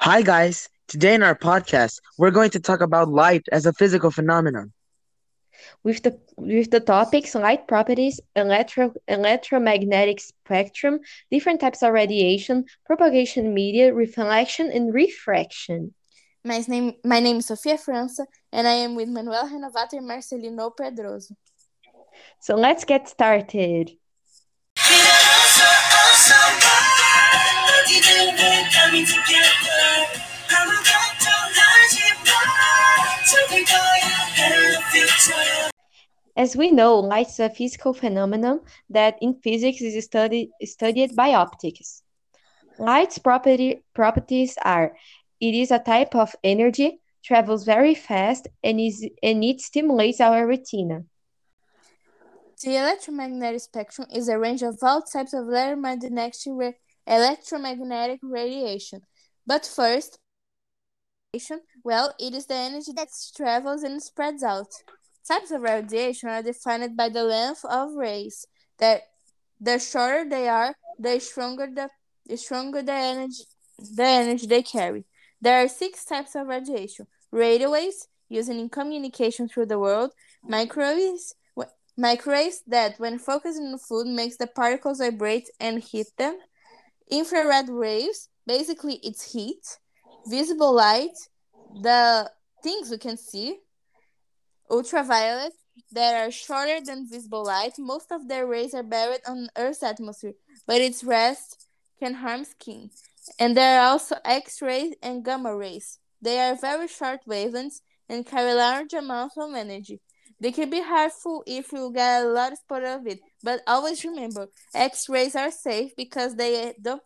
Hi, guys. Today in our podcast, we're going to talk about light as a physical phenomenon. with the with the topics light properties, electro electromagnetic spectrum, different types of radiation, propagation media, reflection and refraction. My name, my name is Sofia França, and I am with Manuel Renovato and Marcelino Pedroso. So let's get started. As we know, light is a physical phenomenon that in physics is studied studied by optics. Light's property, properties are it is a type of energy, travels very fast, and, is, and it stimulates our retina. The electromagnetic spectrum is a range of all types of electromagnetic, ra- electromagnetic radiation. But first, well, it is the energy that travels and spreads out. Types of radiation are defined by the length of rays. That the shorter they are, the stronger the, the stronger the energy the energy they carry. There are six types of radiation: radio waves, used in communication through the world; microwaves, microwaves that, when focused on food, makes the particles vibrate and heat them; infrared waves, basically it's heat; visible light, the things we can see; ultraviolet, that are shorter than visible light. Most of their rays are buried on Earth's atmosphere, but its rest can harm skin. And there are also X rays and gamma rays. They are very short wavelengths and carry large amounts of energy. They can be harmful if you get a lot exposure of it, but always remember X rays are safe because they don't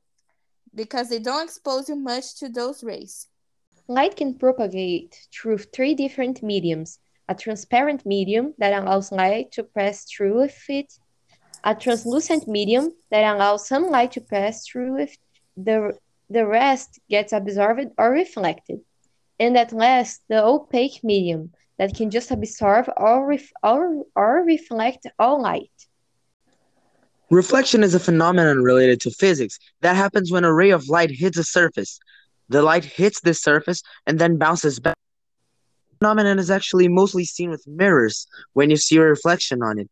because they don't expose you much to those rays. Light can propagate through three different mediums a transparent medium that allows light to pass through it, a translucent medium that allows some light to pass through with the, the rest gets absorbed or reflected, and at last the opaque medium that can just absorb or, ref, or, or reflect all light. Reflection is a phenomenon related to physics that happens when a ray of light hits a surface. The light hits this surface and then bounces back. The phenomenon is actually mostly seen with mirrors when you see a reflection on it.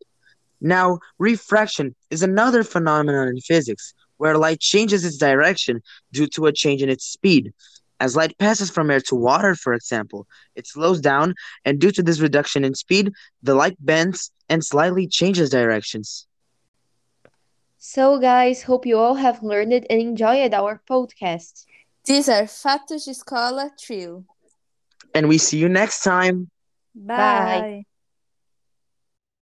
Now, refraction is another phenomenon in physics where light changes its direction due to a change in its speed. As light passes from air to water, for example, it slows down, and due to this reduction in speed, the light bends and slightly changes directions. So, guys, hope you all have learned and enjoyed our podcast. These are Fatos de Escola Trio. And we see you next time. Bye. Bye.